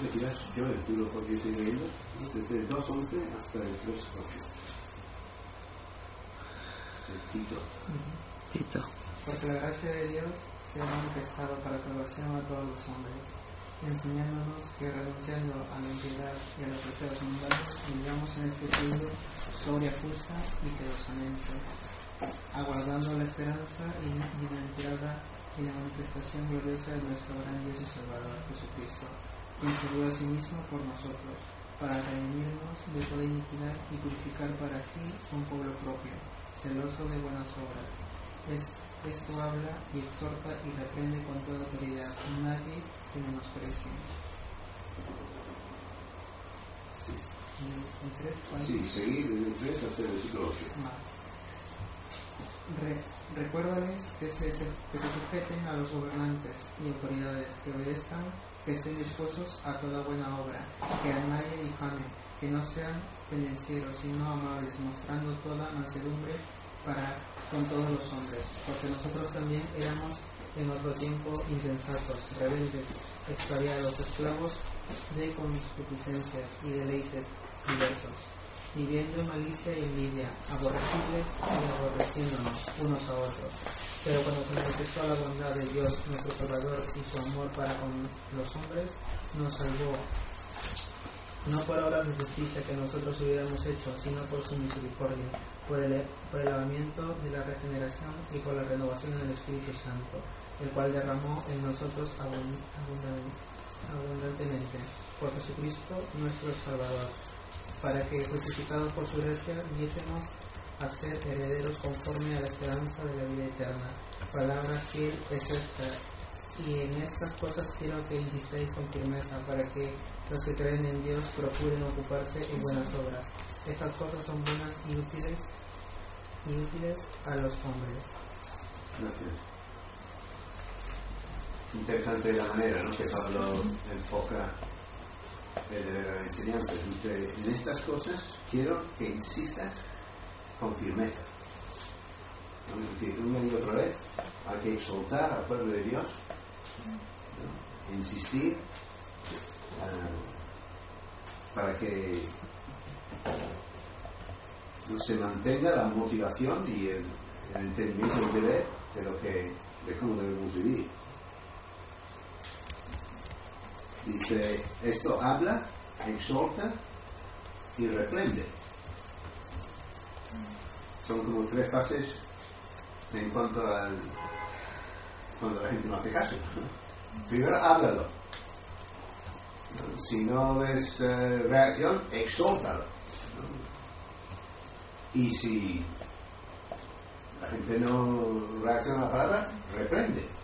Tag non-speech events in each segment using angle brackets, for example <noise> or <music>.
Yo el tiro porque estoy leyendo desde el 2.11 hasta el 3.8. El Tito. Tito. Porque la gracia de Dios se ha manifestado para salvación a todos los hombres, enseñándonos que renunciando a la impiedad y a los deseos mundanos, vivamos en este siglo sobria, justa y piadosamente, aguardando la esperanza bienaventurada y la manifestación gloriosa de nuestro gran Dios y Salvador Jesucristo, quien se dio a sí mismo por nosotros, para redimirnos de toda iniquidad y purificar para sí un pueblo propio, celoso de buenas obras. Es, esto habla y exhorta y reprende con toda autoridad, nadie que menosprecie. ¿El? Sí, seguir del 3 hasta el versículo 8. Ma. Re- recuérdales que se- que se sujeten a los gobernantes y autoridades, que obedezcan, que estén dispuestos a toda buena obra, que a nadie difamen, que no sean pendencieros, sino amables, mostrando toda mansedumbre para con todos los hombres, porque nosotros también éramos en otro tiempo insensatos, rebeldes, extraviados, esclavos de concupiscencias y deleites diversos, viviendo en malicia y envidia, aborrecibles y aborreciéndonos unos a otros. Pero cuando se manifestó la bondad de Dios, nuestro Salvador, y su amor para con los hombres, nos salvó, no por obras de justicia que nosotros hubiéramos hecho, sino por su misericordia, por el, lavamiento de la regeneración y por la renovación del Espíritu Santo, el cual derramó en nosotros abun- abundan- abundantemente por Jesucristo nuestro Salvador, para que, justificados por su gracia, viésemos a ser herederos conforme a la esperanza de la vida eterna. Palabra que es esta, y en estas cosas quiero que insistáis con firmeza, para que los que creen en Dios procuren ocuparse en buenas obras. Estas cosas son buenas y útiles, y útiles a los hombres. Gracias. Interesante la manera ¿no? que Pablo enfoca el deber de la enseñanza. Dice, en estas cosas quiero que insistas con firmeza. ¿No? Es decir, una y otra vez hay que exaltar al pueblo de Dios, ¿no? insistir ah, para que se mantenga la motivación y el, entendimiento del de lo que de cómo debemos vivir. Dice, esto habla, exhorta y reprende. Son como tres fases en cuanto al cuando la gente no hace caso. Primero, háblalo. Si no ves eh, reacción, exhórtalo. Y si la gente no reacciona a la palabra, reprende.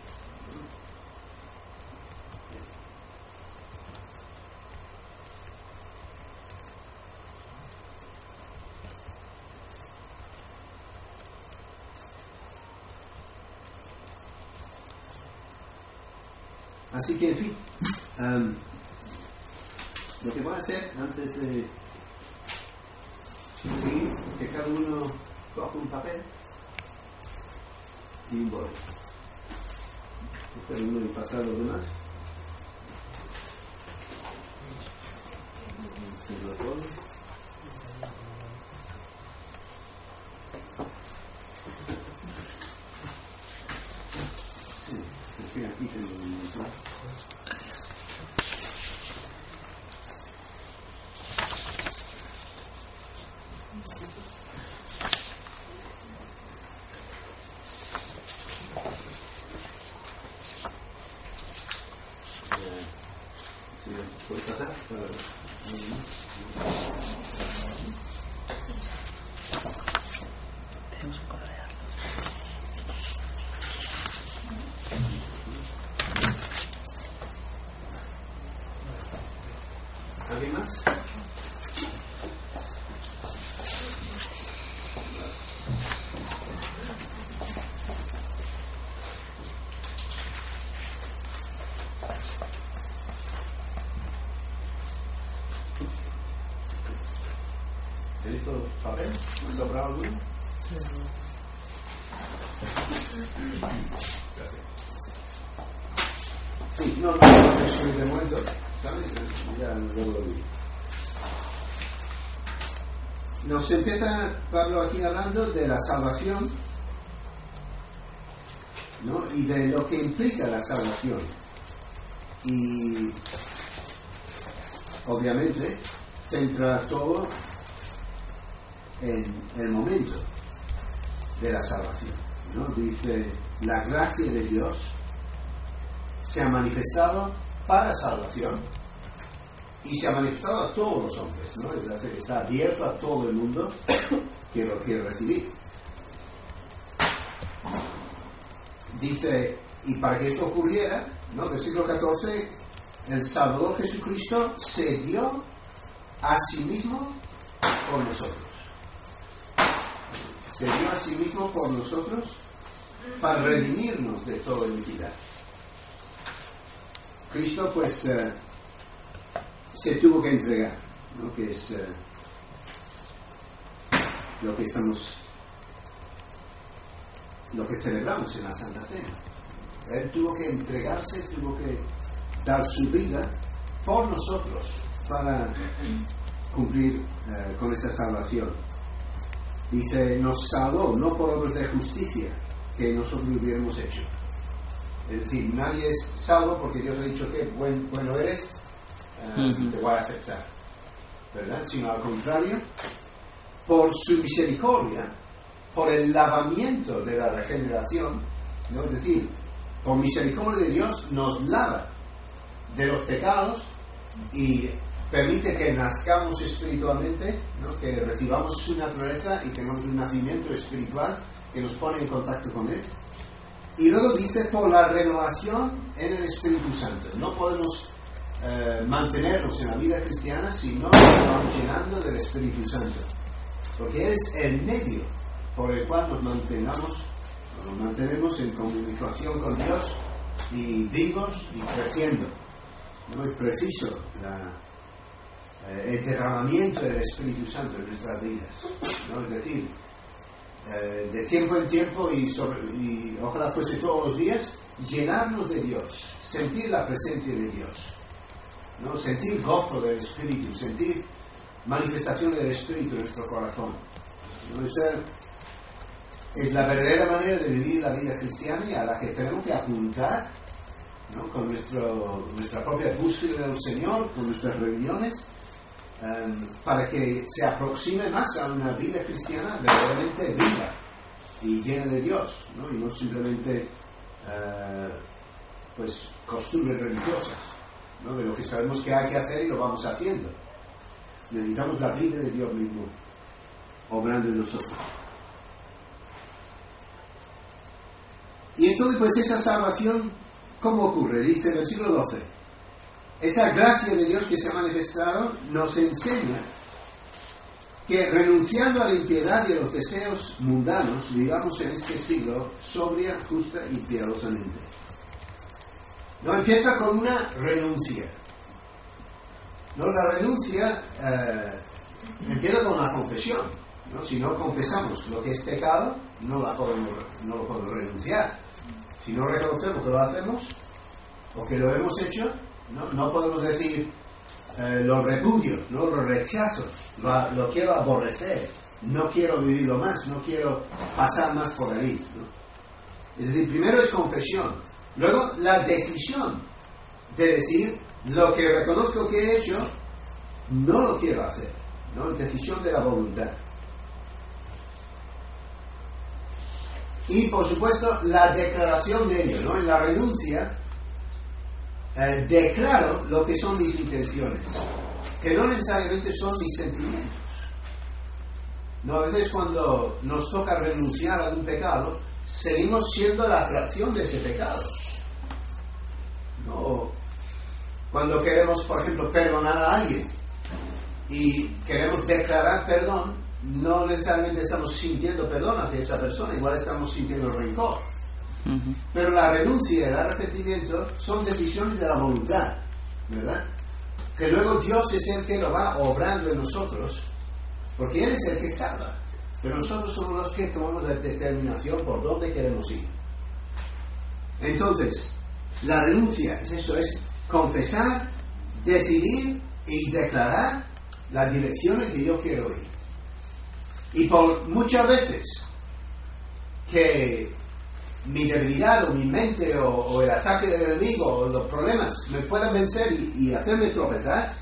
Así que, en fin, lo que voy a hacer antes de seguir, que cada uno coja un papel y un boli. Que Cada uno y pasar los demás. Los bolis. Sí, sí, aquí tengo un montón. Eh, sí, ¿Puedes pasar? Tenemos que colorear. ¿Alguien más? ¿Tenéis todos papel? ¿Me ha sobrado alguno? Gracias. Sí, no, no, no, no, de momento, ¿sabes? ya luego lo digo. Nos empieza Pablo aquí hablando de la salvación ¿no? y de lo que implica la salvación. Y obviamente centra todo en el momento de la salvación. ¿no? Dice, la gracia de Dios se ha manifestado para salvación y se ha manifestado a todos los hombres, ¿no? Es decir, está abierto a todo el mundo que lo quiere recibir. Dice, y para que esto ocurriera, ¿no? Versículo 14, el Salvador Jesucristo se dio a sí mismo por nosotros. Se dio a sí mismo por nosotros para redimirnos de toda iniquidad. Cristo pues eh, se tuvo que entregar, ¿no? que es eh, lo que estamos, lo que celebramos en la Santa Cena. Él tuvo que entregarse, tuvo que dar su vida por nosotros para cumplir eh, con esa salvación. Dice, nos salvó no por obras de justicia que nosotros hubiéramos hecho. Es decir, nadie es salvo porque Dios ha dicho que buen, bueno eres, eh, te voy a aceptar. ¿Verdad? Sino al contrario, por su misericordia, por el lavamiento de la regeneración, ¿no? es decir, por misericordia de Dios nos lava de los pecados y permite que nazcamos espiritualmente, que recibamos su naturaleza y tengamos un nacimiento espiritual que nos pone en contacto con Él. Y luego dice por la renovación en el Espíritu Santo. No podemos eh, mantenernos en la vida cristiana si no nos vamos llenando del Espíritu Santo. Porque es el medio por el cual nos mantengamos, nos mantenemos en comunicación con Dios y vivos y creciendo. No es preciso la, eh, el derramamiento del Espíritu Santo en nuestras vidas. ¿no? Es decir, eh, de tiempo en tiempo y, y ojalá fuese todos los días, llenarnos de Dios, sentir la presencia de Dios, ¿no? sentir gozo del Espíritu, sentir manifestación del Espíritu en nuestro corazón. Esa es la verdadera manera de vivir la vida cristiana y a la que tenemos que apuntar ¿no? con nuestro, nuestra propia búsqueda del Señor, con nuestras reuniones um, para que se aproxime más a una vida cristiana verdaderamente viva y llena de Dios, ¿no? y no simplemente uh, pues costumbres religiosas, ¿no? de lo que sabemos que hay que hacer y lo vamos haciendo. Necesitamos la vida de Dios mismo obrando en nosotros. Y entonces, pues esa salvación, ¿cómo ocurre? Dice en el siglo XII. Esa gracia de Dios que se ha manifestado nos enseña que renunciando a la impiedad y a los deseos mundanos, vivamos en este siglo sobria, justa y piadosamente. No empieza con una renuncia. No, la renuncia eh, empieza con la confesión. ¿no? Si no confesamos lo que es pecado, no, la podemos, no lo podemos renunciar. Si no reconocemos que lo hacemos o que lo hemos hecho, no, no podemos decir eh, lo repudio, ¿no? lo rechazo, lo, lo, quiero aborrecer, no quiero vivirlo más, no quiero pasar más por ahí. ¿no? Es decir, primero es confesión, luego la decisión de decir lo que reconozco que he hecho, no lo quiero hacer, ¿no? decisión de la voluntad. Y por supuesto la declaración de ello, ¿no? En la renuncia eh, declaro lo que son mis intenciones, que no necesariamente son mis sentimientos. No, a veces cuando nos toca renunciar a un pecado, seguimos siendo la atracción de ese pecado. No, cuando queremos, por ejemplo, perdonar a alguien y queremos declarar perdón, no necesariamente estamos sintiendo perdón hacia esa persona, igual estamos sintiendo rencor. Uh -huh. Pero la renuncia y el arrepentimiento son decisiones de la voluntad, ¿verdad? Que luego Dios es el que lo va obrando en nosotros, porque Él es el que salva. Pero nosotros somos los que tomamos la determinación por dónde queremos ir. Entonces, la renuncia es eso, es confesar, decidir y declarar la dirección en que yo quiero ir. Y por muchas veces que mi debilidad o mi mente o, o el ataque del enemigo o los problemas me puedan vencer y, y hacerme tropezar,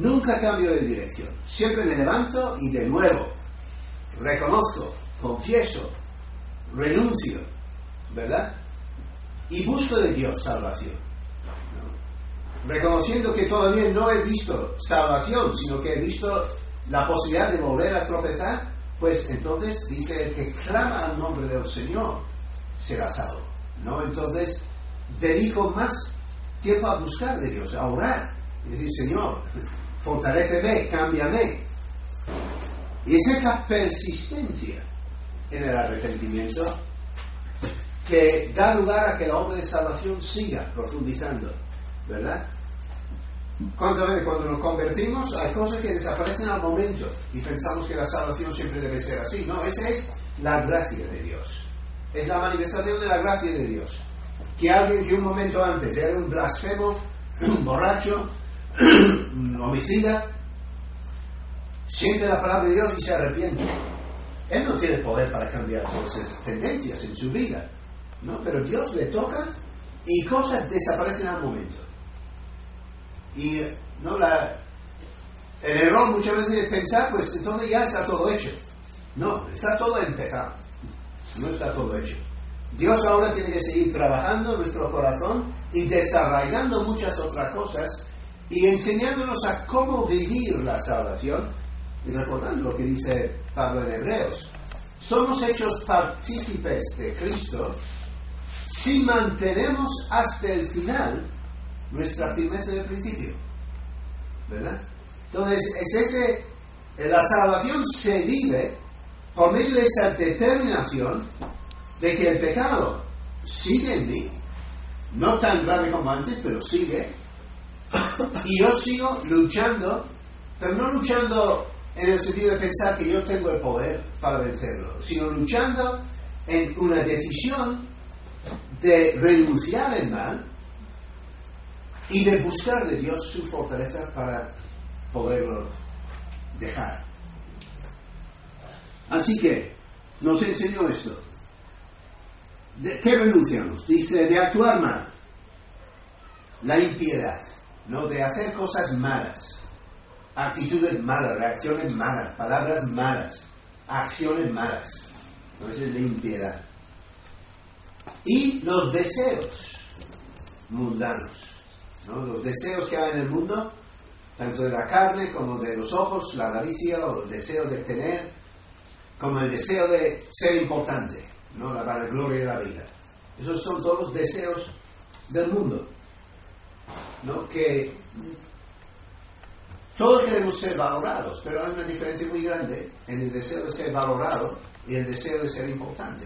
nunca cambio de dirección. Siempre me levanto y de nuevo reconozco, confieso, renuncio, ¿verdad? Y busco de Dios salvación. ¿No? Reconociendo que todavía no he visto salvación, sino que he visto la posibilidad de volver a tropezar, pues entonces dice el que clama al nombre del Señor será salvo. ¿no? Entonces dedico más tiempo a buscar de Dios, a orar. Y decir, Señor, fortaleceme, cámbiame. Y es esa persistencia en el arrepentimiento que da lugar a que la obra de salvación siga profundizando, ¿verdad? ¿Cuántas veces cuando nos convertimos hay cosas que desaparecen al momento y pensamos que la salvación siempre debe ser así? No, esa es la gracia de Dios. Es la manifestación de la gracia de Dios. Que alguien que un momento antes era un blasfemo, un borracho, un homicida, siente la palabra de Dios y se arrepiente. Él no tiene poder para cambiar todas esas tendencias en su vida, ¿no? Pero Dios le toca y cosas desaparecen al momento. Y no la, el error muchas veces es pensar, pues entonces ya está todo hecho. No, está todo empezado. No está todo hecho. Dios ahora tiene que seguir trabajando en nuestro corazón y desarrollando muchas otras cosas y enseñándonos a cómo vivir la salvación. Y recordando lo que dice Pablo en Hebreos, somos hechos partícipes de Cristo si mantenemos hasta el final nuestra firmeza del principio. ¿Verdad? Entonces, es ese, la salvación se vive por medio de esa determinación de que el pecado sigue en mí, no tan grave como antes, pero sigue, y yo sigo luchando, pero no luchando en el sentido de pensar que yo tengo el poder para vencerlo, sino luchando en una decisión de renunciar al mal y de buscar de Dios su fortaleza para poderlo dejar. Así que nos enseñó esto. ¿De qué renunciamos? Dice de actuar mal, la impiedad, ¿no? de hacer cosas malas, actitudes malas, reacciones malas, palabras malas, acciones malas. ¿no? Esa es la impiedad. Y los deseos mundanos, los deseos que hay en el mundo, tanto de la carne como de los ojos, la avaricia o el deseo de tener, como el deseo de ser importante, ¿no? la vanagloria de la vida. Esos son todos los deseos del mundo, ¿no? que todos queremos ser valorados, pero hay una diferencia muy grande en el deseo de ser valorado y el deseo de ser importante.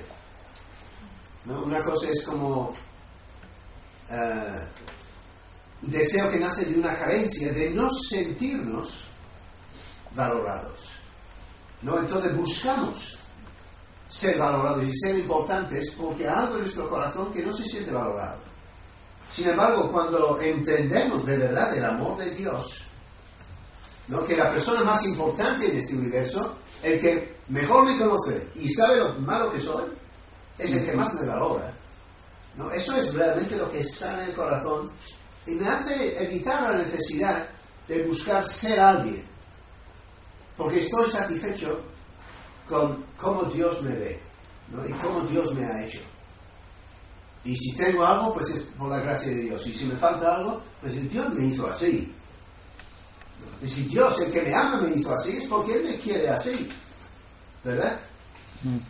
¿no? Una cosa es como un deseo que nace de una carencia de no sentirnos valorados. ¿no? Entonces buscamos ser valorados y ser importantes porque hay algo en nuestro corazón que no se siente valorado. Sin embargo, cuando entendemos de verdad el amor de Dios, ¿no? que la persona más importante en este universo, el que mejor me conoce y sabe lo malo que soy, es el que más me valora. ¿no? Eso es realmente lo que sana el corazón y me hace evitar la necesidad de buscar ser alguien, porque estoy satisfecho con cómo Dios me ve ¿no? y cómo Dios me ha hecho. Y si tengo algo, pues es por la gracia de Dios. Y si me falta algo, pues Dios me hizo así. Y si Dios, el que me ama, me hizo así, es porque Él me quiere así. ¿Verdad?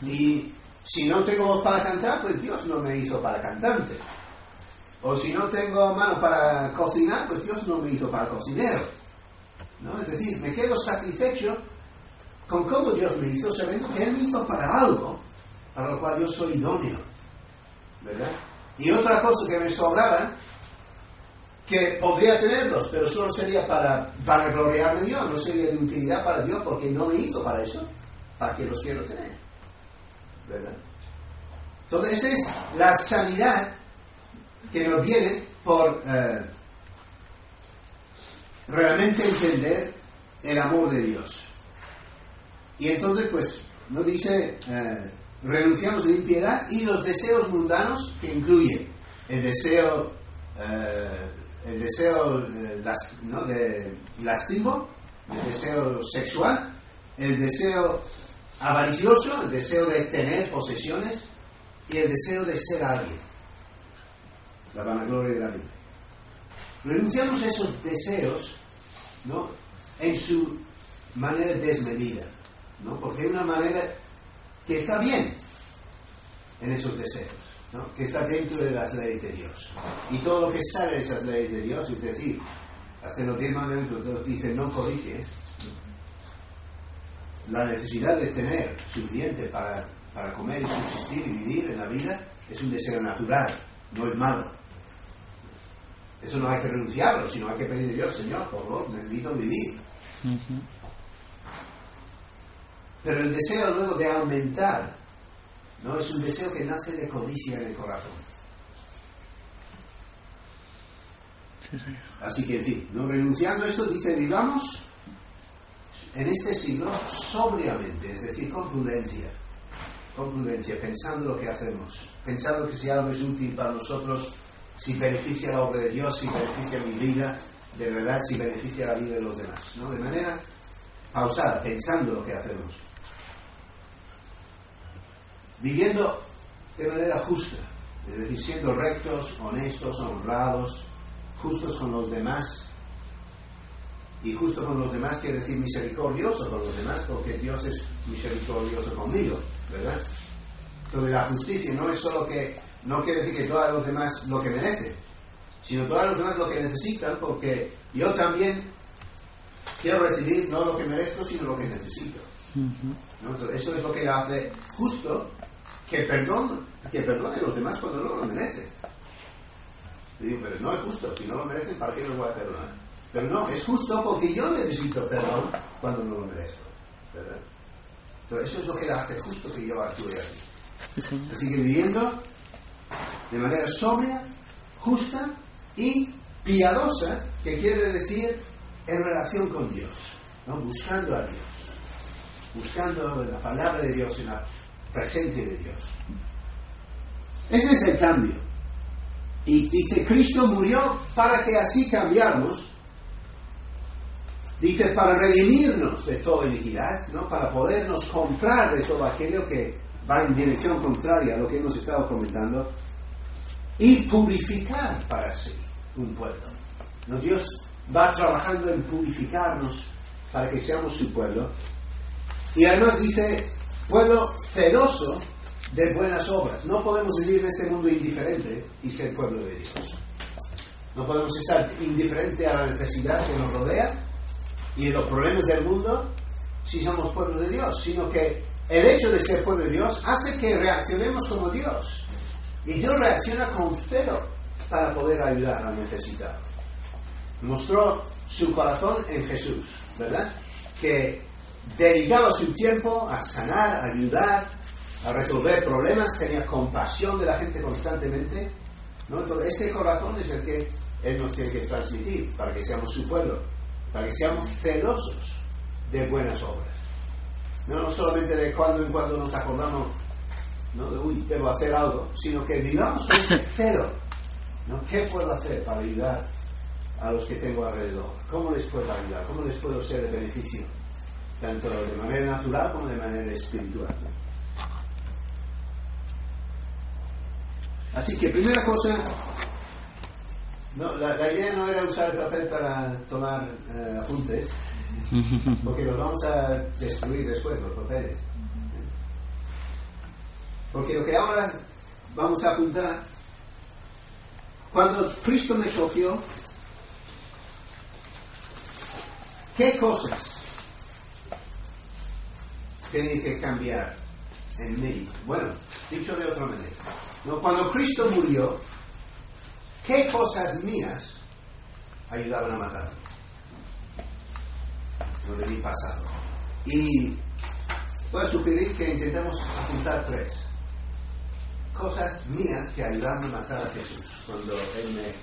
Y si no tengo voz para cantar, pues Dios no me hizo para cantante. O si no tengo mano para cocinar, pues Dios no me hizo para cocinero. ¿no? Es decir, me quedo satisfecho con cómo Dios me hizo, sabiendo que Él me hizo para algo, para lo cual yo soy idóneo. ¿Verdad? Y otra cosa que me sobraba, que podría tenerlos, pero solo sería para, para gloriarme Dios, no sería de utilidad para Dios, porque no me hizo para eso, para que los quiero tener. ¿Verdad? Entonces, es la sanidad que nos viene por, eh, realmente entender el amor de Dios. Y entonces, pues, no dice, eh, renunciamos a la impiedad y los deseos mundanos que incluye el deseo, eh, el deseo eh, de el deseo sexual, el deseo avaricioso, el deseo de tener posesiones y el deseo de ser alguien, la vanagloria de la vida. Renunciamos a esos deseos ¿no? en su manera desmedida, ¿no? porque hay una manera que está bien en esos deseos, ¿no? que está dentro de las leyes de Dios. Y todo lo que sale de esas leyes de Dios, es decir, hasta los diez mandamientos Dios dice no codicies, la necesidad de tener suficiente para, para comer y subsistir y vivir en la vida es un deseo natural, no es malo. Eso no hay que renunciarlo, sino hay que pedirle a Dios, Señor, por favor, necesito vivir. Pero el deseo luego de aumentar, ¿no? Es un deseo que nace de codicia en el corazón. Sí. Así que, en fin, no renunciando a esto, dice, vivamos en este siglo sobriamente, es decir, con prudencia, con prudencia, pensando lo que hacemos, pensando que si algo es útil para nosotros, si beneficia la obra de Dios, si beneficia mi vida, de verdad, si beneficia la vida de los demás, ¿no? De manera pausada, pensando lo que hacemos. Viviendo de manera justa, es decir, siendo rectos, honestos, honrados, justos con los demás. Y justo con los demás quiere decir misericordioso con los demás, porque Dios es misericordioso conmigo, ¿verdad? Entonces la justicia no es solo que, no quiere decir que todos los demás lo que merecen, sino todos los demás lo que necesitan, porque yo también quiero recibir no lo que merezco, sino lo que necesito. ¿no? Entonces, eso es lo que hace justo que perdone, que perdone a los demás cuando no lo merecen. Digo, pero no es justo, si no lo merecen, ¿para qué los voy a perdonar? Pero no, es justo porque yo necesito perdón cuando no lo merezco. ¿verdad? Entonces, eso es lo que hace justo que yo actúe así. Así que viviendo de manera sobria, justa y piadosa, que quiere decir en relación con Dios, ¿no? buscando a Dios, buscando la palabra de Dios en la presencia de Dios. Ese es el cambio. Y dice, Cristo murió para que así cambiáramos. Dice, para redimirnos de toda iniquidad, ¿no? para podernos comprar de todo aquello que va en dirección contraria a lo que hemos estado comentando, y purificar para sí un pueblo. ¿no? Dios va trabajando en purificarnos para que seamos su pueblo. Y además dice, pueblo celoso de buenas obras. No podemos vivir en este mundo indiferente y ser pueblo de Dios. No podemos estar indiferente a la necesidad que nos rodea y de los problemas del mundo si somos pueblo de Dios, sino que el hecho de ser pueblo de Dios hace que reaccionemos como Dios. Y Dios reacciona con celo para poder ayudar al necesitado. Mostró su corazón en Jesús, ¿verdad? Que dedicaba su tiempo a sanar, a ayudar, a resolver problemas, tenía compasión de la gente constantemente. Entonces, ese corazón es el que Él nos tiene que transmitir para que seamos su pueblo, para que seamos celosos de buenas obras. No, no solamente de cuando en cuando nos acordamos ¿no? de, uy, debo hacer algo, sino que vivamos con <laughs> ese celo. ¿no? ¿Qué puedo hacer para ayudar a los que tengo alrededor? ¿Cómo les puedo ayudar? ¿Cómo les puedo ser de beneficio? Tanto de manera natural como de manera espiritual. Así que primera cosa, no, la, la idea no era usar el papel para tomar eh, apuntes, <laughs> porque los vamos a destruir después, los papeles. Porque lo que ahora vamos a apuntar, cuando Cristo me cogió, ¿qué cosas tienen que cambiar en mí? Bueno, dicho de otra manera, ¿no? cuando Cristo murió, ¿qué cosas mías ayudaban a matarme? Lo de mi pasado. Y voy a sugerir que intentemos apuntar tres cosas mías que ayudaron a matar a Jesús cuando Él me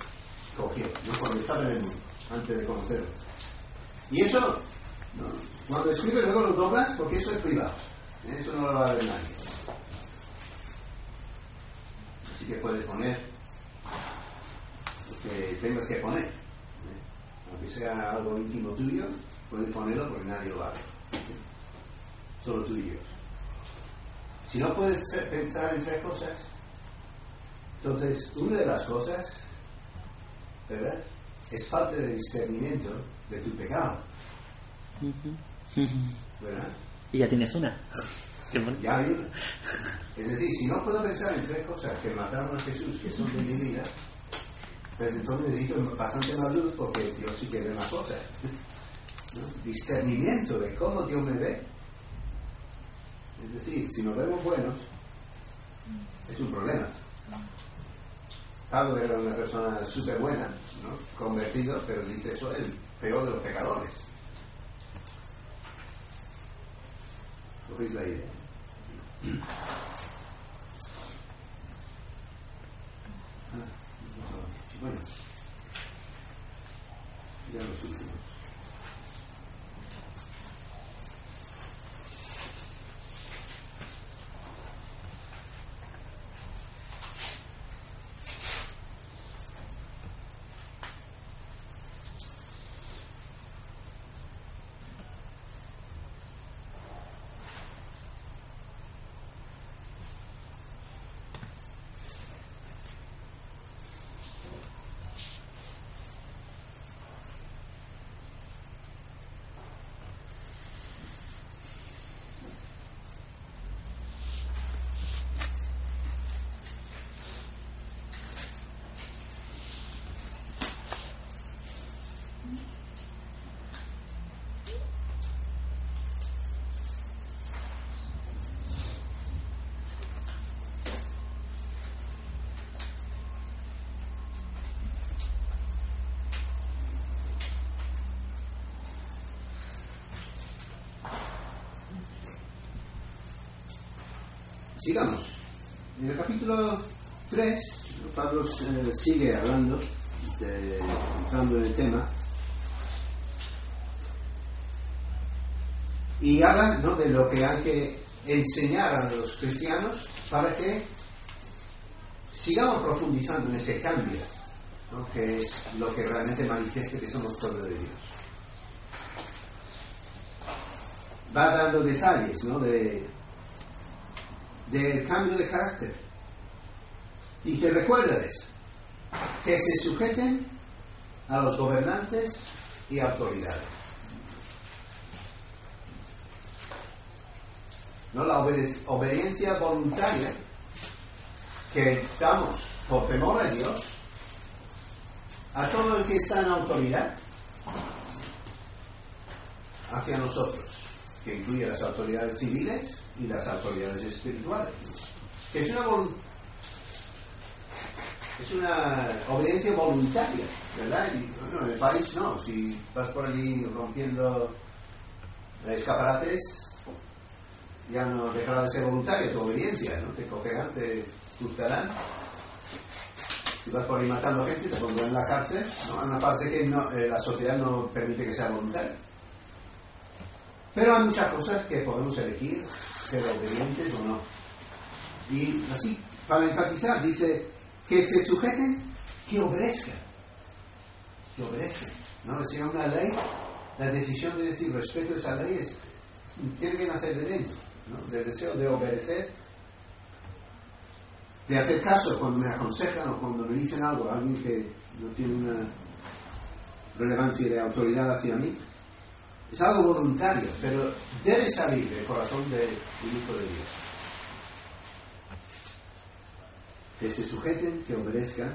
cogió, ¿no? cuando estaba en el mundo, antes de conocerlo. Y eso, ¿no? cuando escribes luego lo doblas porque eso es privado. ¿eh? Eso no lo va a ver nadie. Así que puedes poner lo que tengas que poner. ¿eh? Aunque sea algo íntimo tuyo, puedes ponerlo porque nadie lo va a ver. Solo tú y Dios. Si no puedes pensar en tres cosas, entonces una de las cosas, ¿verdad? Es falta de discernimiento de tu pecado. ¿Verdad? Y ya tienes una. Ya hay una. Es decir, si no puedo pensar en tres cosas que mataron a Jesús, que son de mi vida, pues entonces necesito bastante más luz porque Dios sí que ve más cosas. ¿No? Discernimiento de cómo Dios me ve. Es decir, si nos vemos buenos, es un problema. Pablo era una persona súper buena, ¿no? convertido, pero dice eso es el peor de los pecadores. ¿Cogéis la idea? Ah, bueno, ya los últimos. Sigamos. En el capítulo 3, Pablo eh, sigue hablando, de, entrando en el tema, y habla ¿no? de lo que hay que enseñar a los cristianos para que sigamos profundizando en ese cambio, que es lo que realmente manifiesta que somos pueblo de Dios. Va dando detalles ¿no? de del cambio de carácter. Dice, recuérdales que se sujeten a los gobernantes y autoridades. ¿No? La obediencia voluntaria que damos por temor a Dios a todo el que está en autoridad hacia nosotros, que incluye las autoridades civiles y las autoridades espirituales. Es una, es una obediencia voluntaria, ¿verdad? Y, bueno, en el país no, si vas por allí rompiendo escaparates, ya no dejará de ser voluntaria tu obediencia, ¿no? Te cogerán, te juzgarán. Si vas por ahí matando gente, te pondrán en la cárcel, ¿no? Hay una parte que no, eh, la sociedad no permite que sea voluntaria. Pero hay muchas cosas que podemos elegir ser obedientes o no. Y así, para enfatizar, dice que se sujeten, que obedezcan. Que obedezcan. ¿no? Si una ley, la decisión de decir respeto a esa ley es, tiene que nacer de dentro, ¿no? del deseo de obedecer, de hacer caso cuando me aconsejan o cuando me dicen algo alguien que no tiene una relevancia de autoridad hacia mí. Es algo voluntario, pero debe salir del corazón del Hijo de Dios. Que se sujeten, que obedezcan.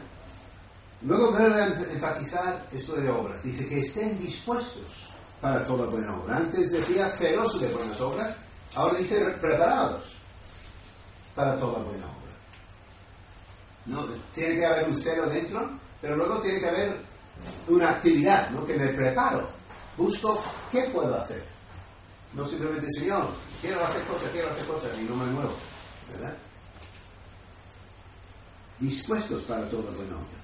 Luego vuelve a enfatizar esto de obras. Dice que estén dispuestos para toda buena obra. Antes decía celosos de buenas obras, ahora dice preparados para toda buena obra. ¿No? Tiene que haber un celo dentro, pero luego tiene que haber una actividad, ¿no? que me preparo Busco qué puedo hacer. No simplemente, Señor, quiero hacer cosas, quiero hacer cosas y no me muevo. ¿Verdad? Dispuestos para toda buena obra.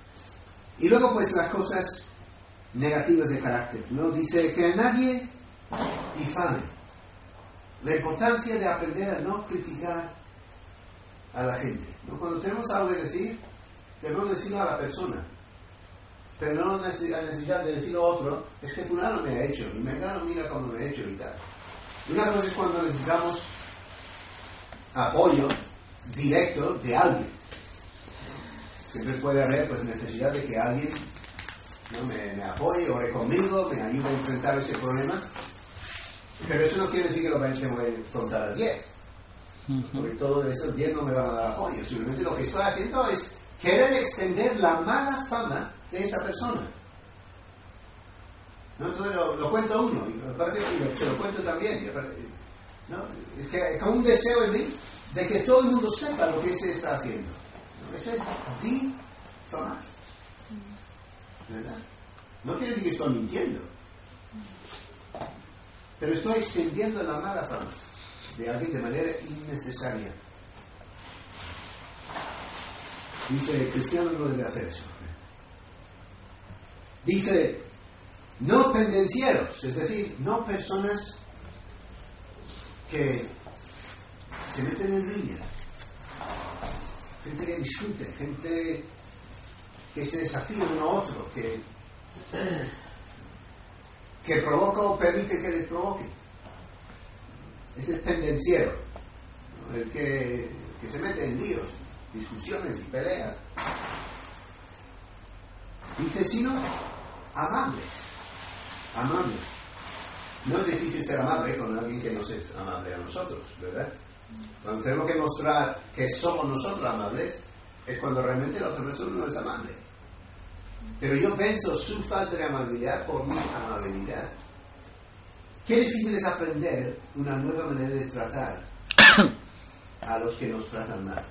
Y luego, pues, las cosas negativas de carácter. ¿no? Dice que a nadie difame. La importancia de aprender a no criticar a la gente. ¿no? Cuando tenemos algo que decir, debemos decirlo a la persona. Pero no la necesidad de decirlo a otro, es que fulano me ha hecho, y me mira cómo me ha hecho y tal. Y una cosa es cuando necesitamos apoyo directo de alguien. Siempre puede haber pues, necesidad de que alguien me, apoye, ore conmigo, me ayude a enfrentar ese problema. Pero eso no quiere decir que lo voy a contar a 10. Porque todo esos 10 no me van a dar apoyo. Simplemente lo que estoy haciendo es querer extender la mala fama de esa persona. ¿No? Entonces lo, cuento uno, y aparte se lo cuento también. ¿no? Es que con un deseo en mí de que todo el mundo sepa lo que se está haciendo. ¿no? Ese es difamar. ¿Verdad? No quiere decir que estoy mintiendo. Pero estoy extendiendo la mala fama de alguien de manera innecesaria. Dice, el cristiano no debe hacer eso. Dice, no pendencieros, es decir, no personas que se meten en riñas, gente que discute, gente que se desafía uno a otro, que, que provoca o permite que les provoque. Ese es pendenciero, el que, que se mete en líos, discusiones y peleas. Dice, sino amables, amables. No es difícil ser amable con alguien que no es amable a nosotros, ¿verdad? Cuando tenemos que mostrar que somos nosotros amables, es cuando realmente la otra persona no es amable. Pero yo pienso su falta de amabilidad por mi amabilidad. Qué difícil es aprender una nueva manera de tratar a los que nos tratan mal.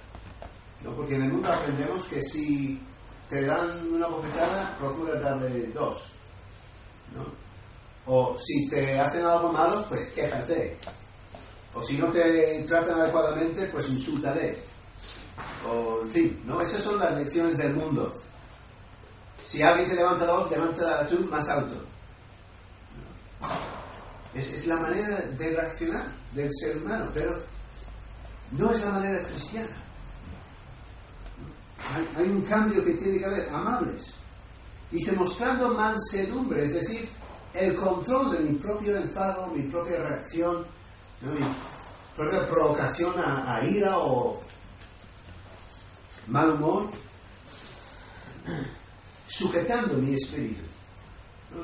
¿No? Porque en el mundo aprendemos que si te dan una bofetada, procura darle dos. ¿no? O si te hacen algo malo, pues quéjate. O si no te tratan adecuadamente, pues insúltale. O, en fin, ¿no? Esas son las lecciones del mundo. Si alguien te levanta la voz, levanta tú más alto. Es, la manera de reaccionar del ser humano, pero no es la manera cristiana. Hay, un cambio que tiene que haber, amables. Dice, mostrando mansedumbre, es decir, el control de mi propio enfado, mi propia reacción, mi propia provocación a, ira o mal humor, sujetando mi espíritu.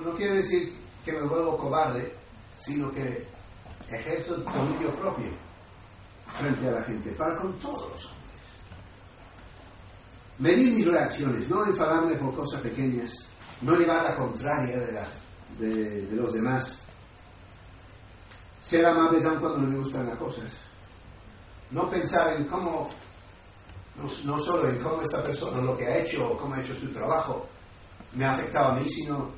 No, quiere decir que me vuelvo cobarde, sino que ejerzo dominio propio frente a la gente, para con todos. Medir mis reacciones, no enfadarme por cosas pequeñas, no llevar la contraria de, de los demás, ser amables aun cuando no me gustan las cosas. No pensar en cómo, no, solo en cómo esta persona, lo que ha hecho, cómo ha hecho su trabajo, me ha afectado a mí, sino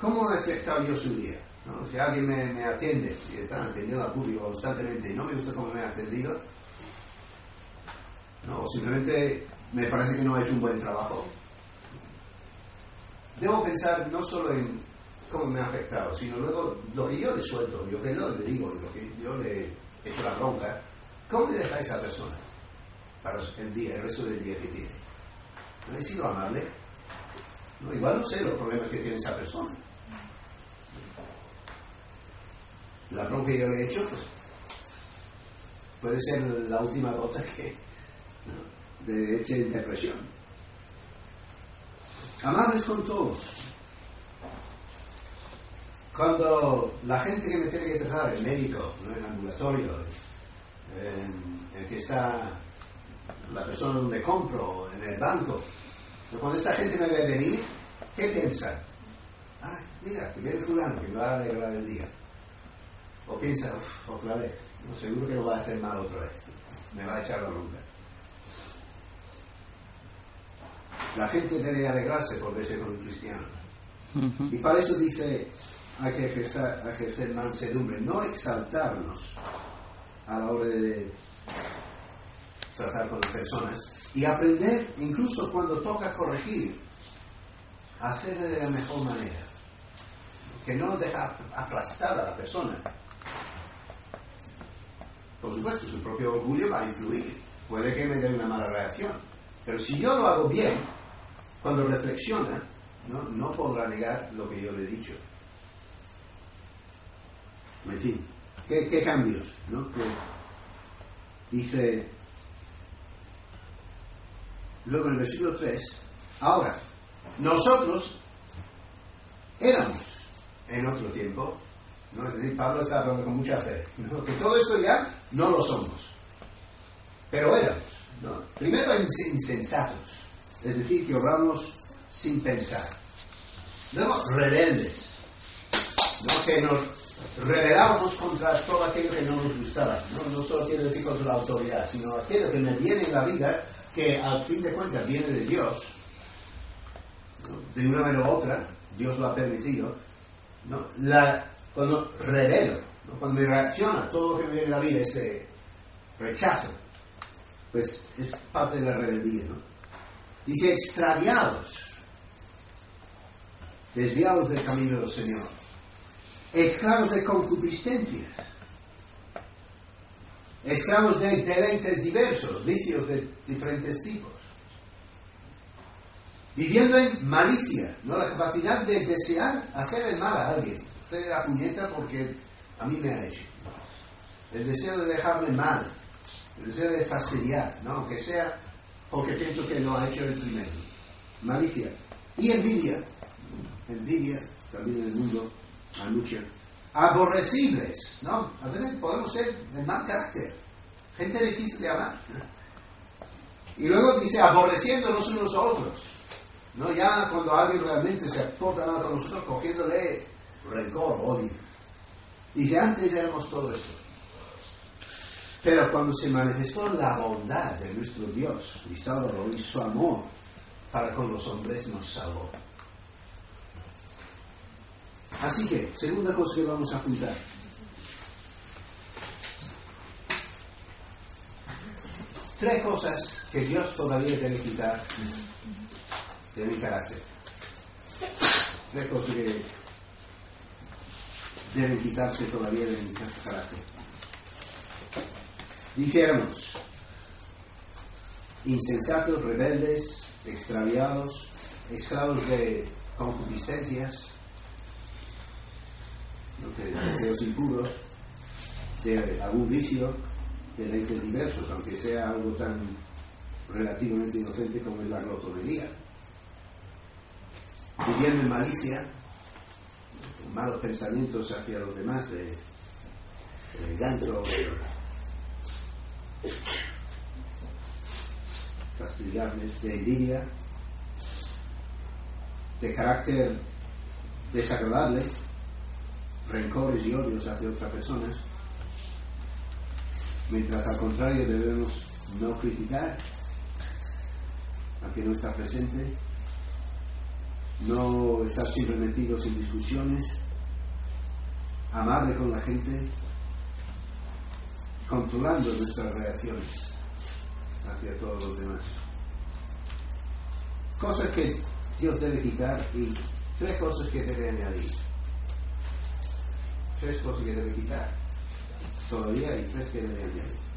cómo ha afectado yo su día. Si alguien me, atiende y está atendiendo al público constantemente y no me gusta cómo me ha atendido, ¿no? o simplemente me parece que no ha hecho un buen trabajo, debo pensar no solo en cómo me ha afectado, sino luego lo que yo le suelto, lo que yo le digo, lo que yo le echo la bronca, ¿cómo le deja a esa persona para el, día, el resto del día que tiene? ¿No he sido amable? No, igual no sé los problemas que tiene esa persona. La bronca que yo le he hecho, pues puede ser la última gota que de eche depresión. Amables con todos cuando la gente que me tiene que tratar, el médico, el ambulatorio, en el que está la persona donde compro, en el banco, cuando esta gente me ve venir, ¿qué piensa? Ay, mira, que viene fulano, que me va a alegrar el día. O piensa, uff, otra vez, no, seguro que lo va a hacer mal otra vez, me va a echar la bronca. La gente debe alegrarse por verse con un cristiano. Y para eso dice hay que ejercer, mansedumbre, no exaltarnos a la hora de tratar con las personas y aprender incluso cuando toca corregir hacerle de la mejor manera, que no deja aplastar a la persona. Por supuesto, su propio orgullo va a influir, puede que me dé una mala reacción, pero si yo lo hago bien, cuando reflexiona, no, podrá negar lo que yo le he dicho. En fin, ¿qué, cambios? ¿no? Dice, luego en el versículo 3, ahora, nosotros éramos en otro tiempo, es decir, Pablo está hablando con mucha fe, que todo esto ya no lo somos, pero éramos. Primero insensatos, es decir, que obramos sin pensar. Luego rebeldes, ¿no? que nos rebelábamos contra todo aquello que no nos gustaba. ¿no? solo quiero decir contra la autoridad, sino aquello que me viene en la vida que al fin de cuentas viene de Dios. De una manera u otra, Dios lo ha permitido. ¿no? Cuando revelo, ¿no? cuando me reacciona todo lo que me viene en la vida, este rechazo, pues es parte de la rebeldía. ¿no? Dice extraviados. Desviados del camino del Señor, esclavos de concupiscencias, esclavos de deleites diversos, vicios de diferentes tipos, viviendo en malicia, ¿no? la capacidad de desear hacer el mal a alguien, hacer la puñeta porque a mí me ha hecho, el deseo de dejarme mal, el deseo de fastidiar, ¿no? aunque sea porque pienso que lo ha hecho el primero, malicia y envidia envidia, también en el mundo hay mucha. Aborrecibles, ¿no? A veces podemos ser de mal carácter, gente difícil de amar. Y luego dice, aborreciéndonos unos a otros. ¿no? Ya cuando alguien realmente se porta mal con nosotros, cogiéndole rencor, odio. Dice, antes éramos todo eso. Pero cuando se manifestó la bondad de nuestro Dios y Salvador y su amor para con los hombres nos salvó. Así que, segunda cosa que vamos a apuntar. Tres cosas que Dios todavía debe quitar de mi carácter. Tres cosas que deben quitarse todavía de mi carácter. Dijéramos, insensatos, rebeldes, extraviados, esclavos de concupiscencias, de deseos impuros, de algún vicio, de leyes diversos, aunque sea algo tan relativamente inocente como es la glotonería. Viviendo en malicia, con malos pensamientos hacia los demás, de, de de de envidia, de carácter desagradable, rencores y odios hacia otras personas, mientras al contrario debemos no criticar, aunque no está presente, no estar siempre metidos en discusiones, amable con la gente, controlando nuestras reacciones hacia todos los demás. Cosas que Dios debe quitar y tres cosas que debe añadir tres cosas que debe quitar. Todavía hay tres que debe añadir.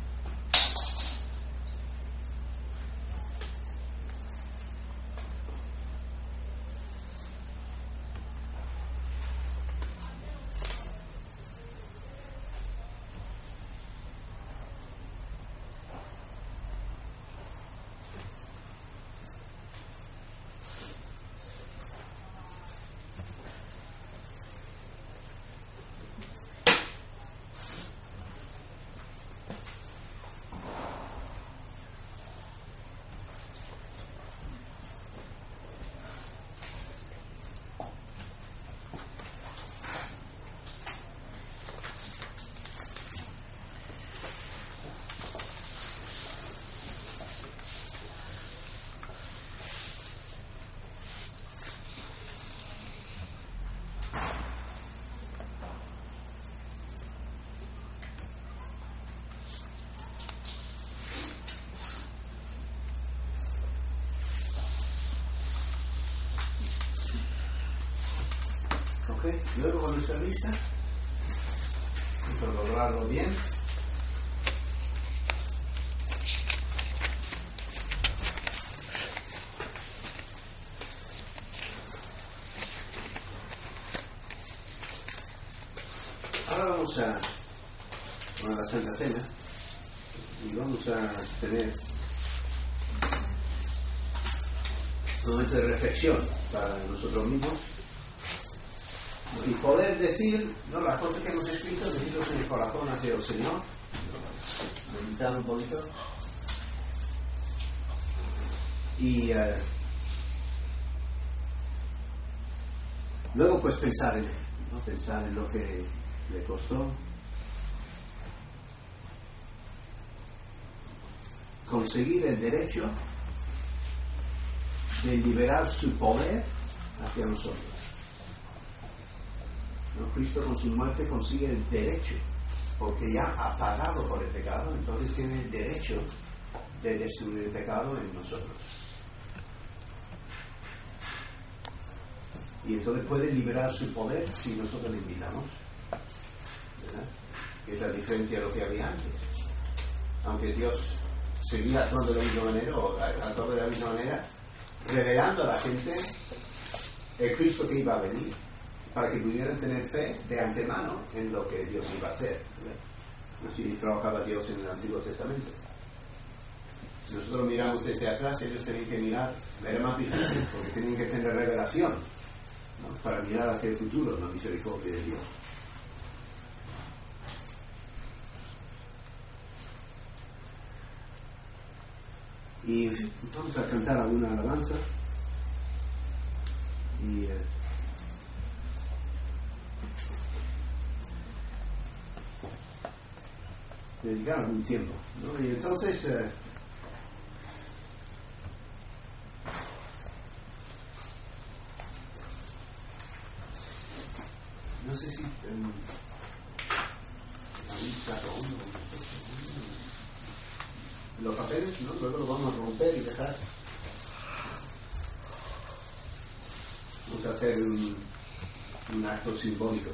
Señor, meditar un poquito y eh, luego pues pensar en él, ¿no? pensar en lo que le costó conseguir el derecho de liberar su poder hacia nosotros. ¿No? Cristo con su muerte consigue el derecho, porque ya ha pagado por el pecado, entonces tiene el derecho de destruir el pecado en nosotros. Y entonces puede liberar su poder si nosotros le invitamos. Que es la diferencia de lo que había antes. Aunque Dios seguía actuando de la misma manera o de la misma manera, revelando a la gente el Cristo que iba a venir, para que pudieran tener fe de antemano en lo que Dios iba a hacer. Así trabajaba Dios en el Antiguo Testamento. Si nosotros miramos desde atrás, ellos tenían que mirar, era más difícil, porque tenían que tener revelación para mirar hacia el futuro, la misericordia de Dios. Y vamos a cantar alguna alabanza. Y eh, dedicar algún tiempo. ¿no? Y entonces, eh, no sé si uno, los papeles, ¿no? luego los vamos a romper y dejar. Vamos a hacer un, un acto simbólico.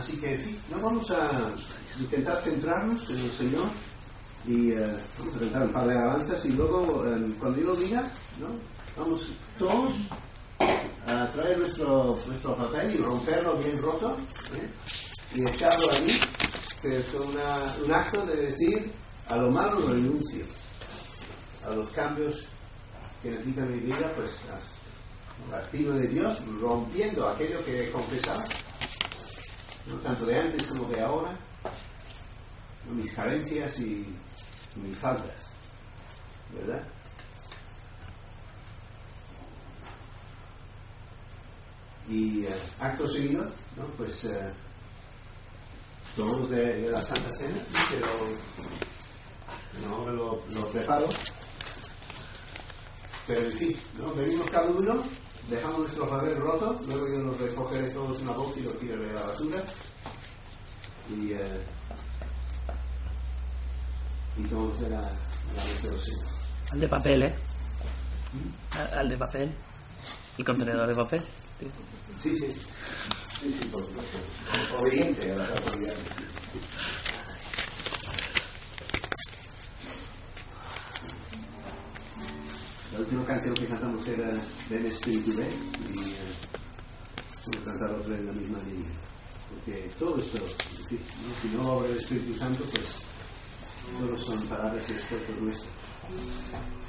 Así que, en fin, no vamos a intentar centrarnos en el Señor y eh, vamos a cantar un par de alabanzas y luego, eh, cuando yo lo diga, ¿no? vamos todos a traer nuestro, nuestro papel y romperlo bien roto ¿eh? y echarlo allí, que es una- un acto de decir a lo malo lo renuncio, a los cambios que necesita mi vida, pues activo de Dios, rompiendo aquello que he confesado ¿no? tanto de antes como de ahora, mis carencias y, mis faltas, ¿verdad? Y eh, acto seguido, ¿no? pues eh, tomamos de, de la Santa Cena, lo, no, lo, lo preparo, pero en fin, ¿no? venimos cada uno dejamos nuestro papel roto, luego yo los recogeré todos en una bolsa y los tiraré a la basura. Y, eh, y todos de la, la mesa de los. Al de papel, ¿eh? Al- Al de papel. El contenedor de papel. Sí, sí. Sí, sí, por supuesto. Obediente a las autoridades. Última canción que cantamos era Ven Espíritu Ven y eh, vamos a cantar otra en la misma línea. Porque todo esto, ¿no? si no obra el Espíritu Santo, pues todos son palabras y esfuerzos nuestros.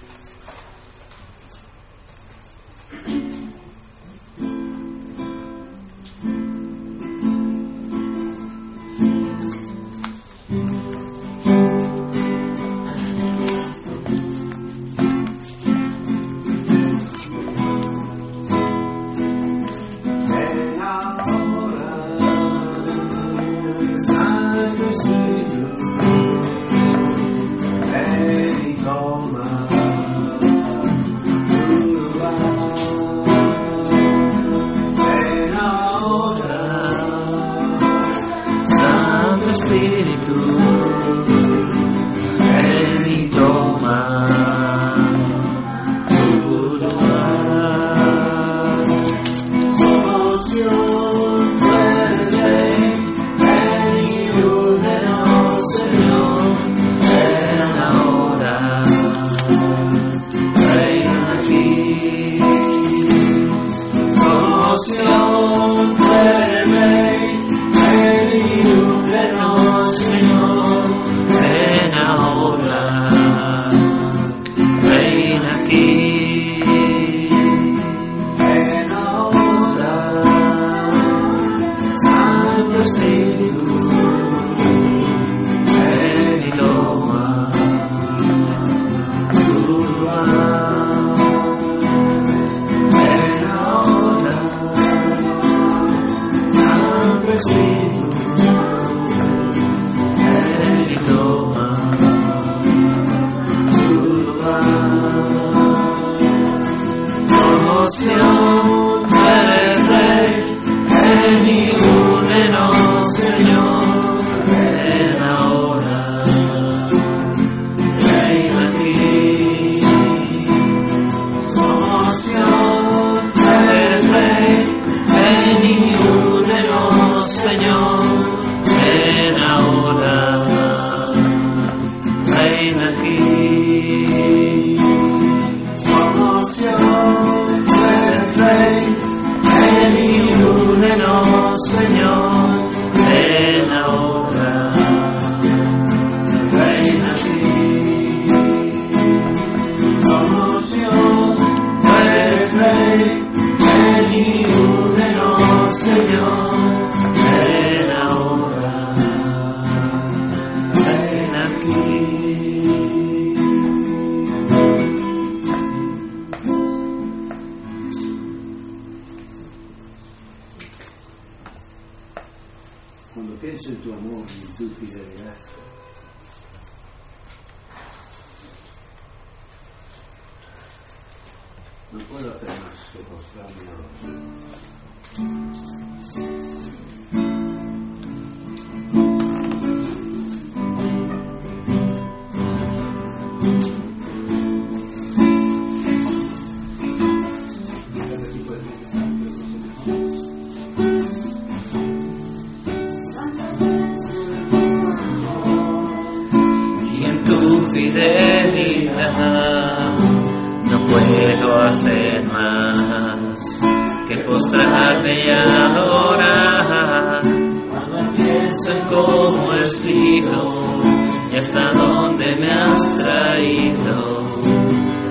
Dónde me has traído,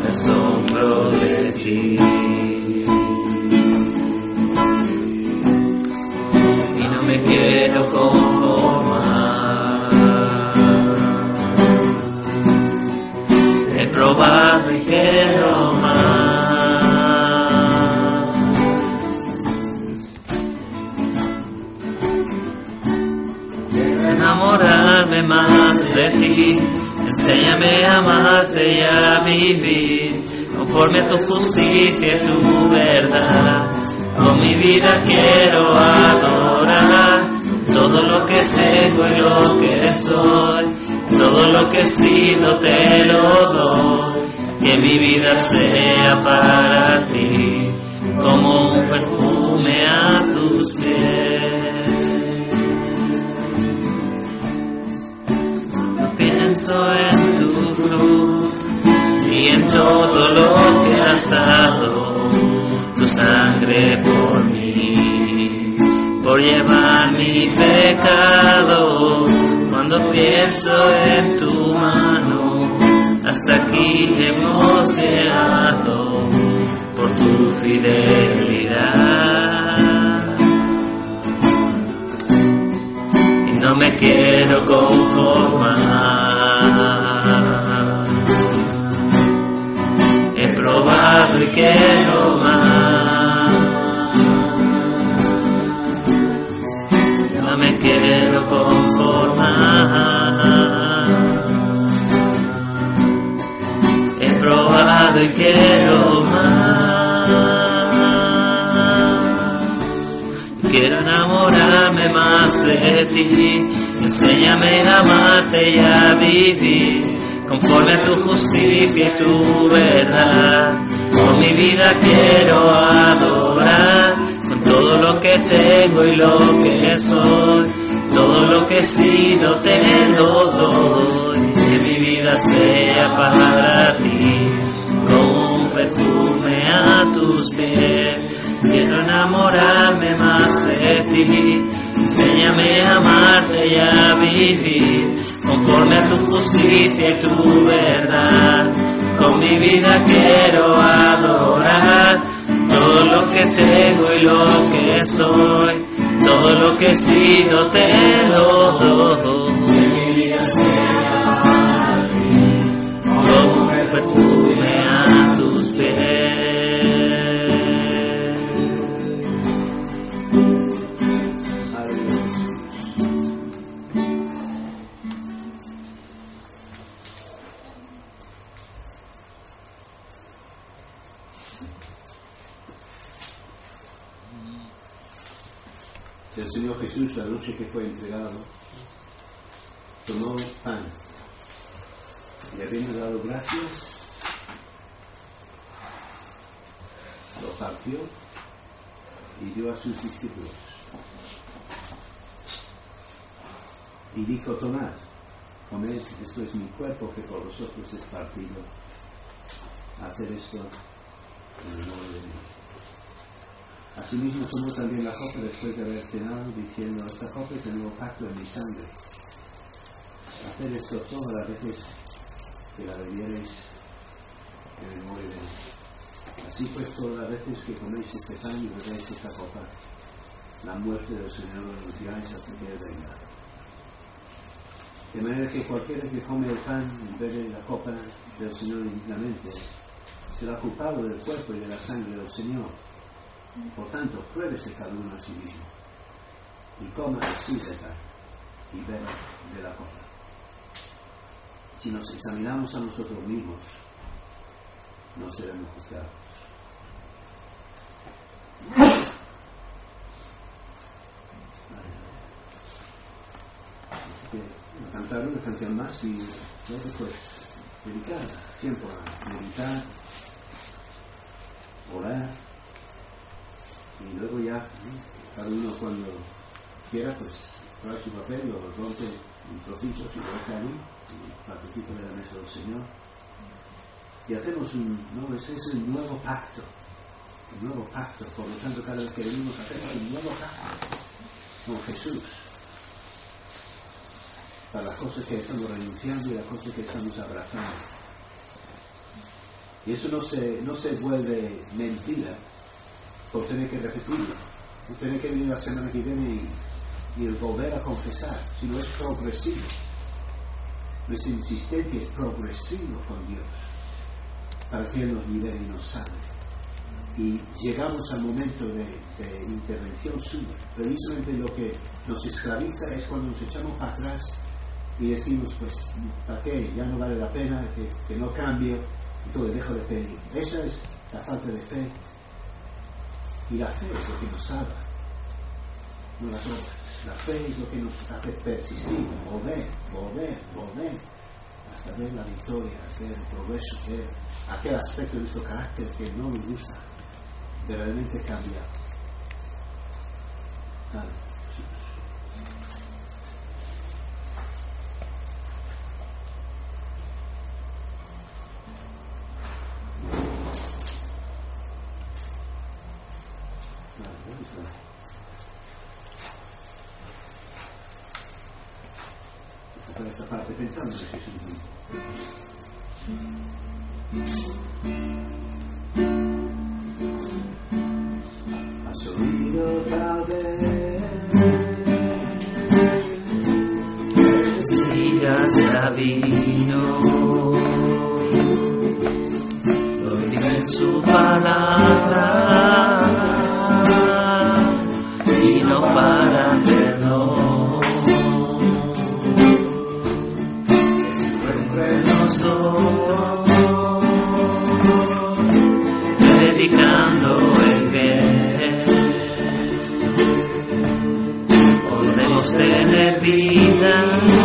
me asombro de ti. Y no me quiero conformar. He probado y quiero más. Enamorarme más de ti. Enséñame a amarte y a vivir conforme a tu justicia y tu verdad. Con mi vida quiero adorar todo lo que tengo y lo que soy. Todo lo que he sido te lo doy, que mi vida sea para ti, como un perfume a tus pies. Pienso en tu cruz y en todo lo que has dado, tu sangre por mí, por llevar mi pecado. Cuando pienso en tu mano, hasta aquí hemos llegado por tu fidelidad. Y no me quiero conformar. Quiero más. No me quiero conformar. He probado y quiero más. Quiero enamorarme más de ti. Enséñame a amarte y a vivir conforme a tu justicia y tu verdad. Con mi vida quiero adorar, con todo lo que tengo y lo que soy, todo lo que he sido te lo doy. Que mi vida sea para ti, como un perfume a tus pies. Quiero enamorarme más de ti, enséñame a amarte y a vivir conforme a tu justicia y tu verdad. Con mi vida quiero adorar todo lo que tengo y lo que soy, todo lo que he sido te lo doy. Que fue entregado, tomó pan y habiendo dado gracias, lo partió y dio a sus discípulos. Y dijo Tomás, comed, esto es mi cuerpo que por vosotros es partido. Hacer esto en honor de mí. Asimismo tomó también la copa después de haber cenado, diciendo, esta copa es el nuevo pacto en mi sangre. Hacer esto todas las veces que la bebiereis en memoria de mí. Así pues, todas las veces que coméis este pan y bebéis esta copa, la muerte del Señor lo anunciáis hasta que Él venga. De manera que cualquiera que come el pan y bebe la copa del Señor indignamente será culpable del cuerpo y de la sangre del Señor. Por tanto, pruébese cada uno a sí mismo y coma así del pan y beba de la copa. Si nos examinamos a nosotros mismos, no seremos juzgados. Así que voy a cantar una canción más y luego pues dedicar tiempo a meditar, orar y luego ya cada uno cuando quiera pues trae su papel, lo rompe en trocitos y lo deja ahí y participa de la mesa del Señor. Y hacemos un, no, ese es el nuevo pacto, el nuevo pacto, por lo tanto cada vez que venimos hacemos un nuevo pacto con Jesús para las cosas que estamos renunciando y las cosas que estamos abrazando. Y eso no se, no se vuelve mentira por tener que repetirlo, por tener que venir la semana que viene y, y el volver a confesar, sino es progresivo. Nuestra insistencia es progresivo con Dios para que Él nos libere y nos salve. Y llegamos al momento de, de intervención suya. Precisamente lo que nos esclaviza es cuando nos echamos para atrás y decimos, pues, ¿para qué? Ya no vale la pena, que, que no cambio, entonces dejo de pedir. Esa es la falta de fe. Y la fe es lo que nos salva, no las obras. La fe es lo que nos hace persistir, volver, volver, volver, hasta ver la victoria, ver el progreso, ver aquel aspecto de nuestro carácter que no nos gusta, verdaderamente cambiar. Dale, tener vida.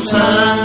Santo.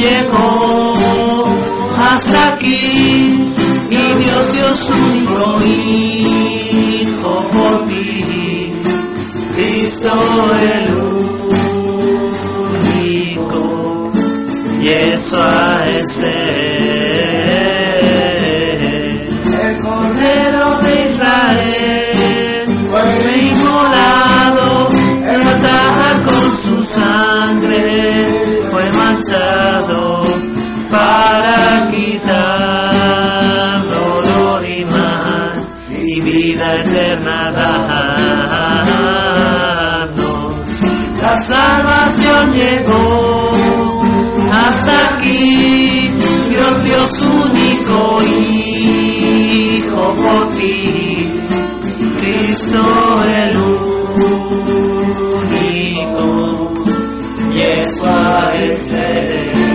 llegó hasta aquí y Dios dio su único hijo por ti, Cristo el único, y eso es el Cordero de Israel, fue inmolado, el altar con su sangre fue manchado. Cristo el único, Yeshua el ser.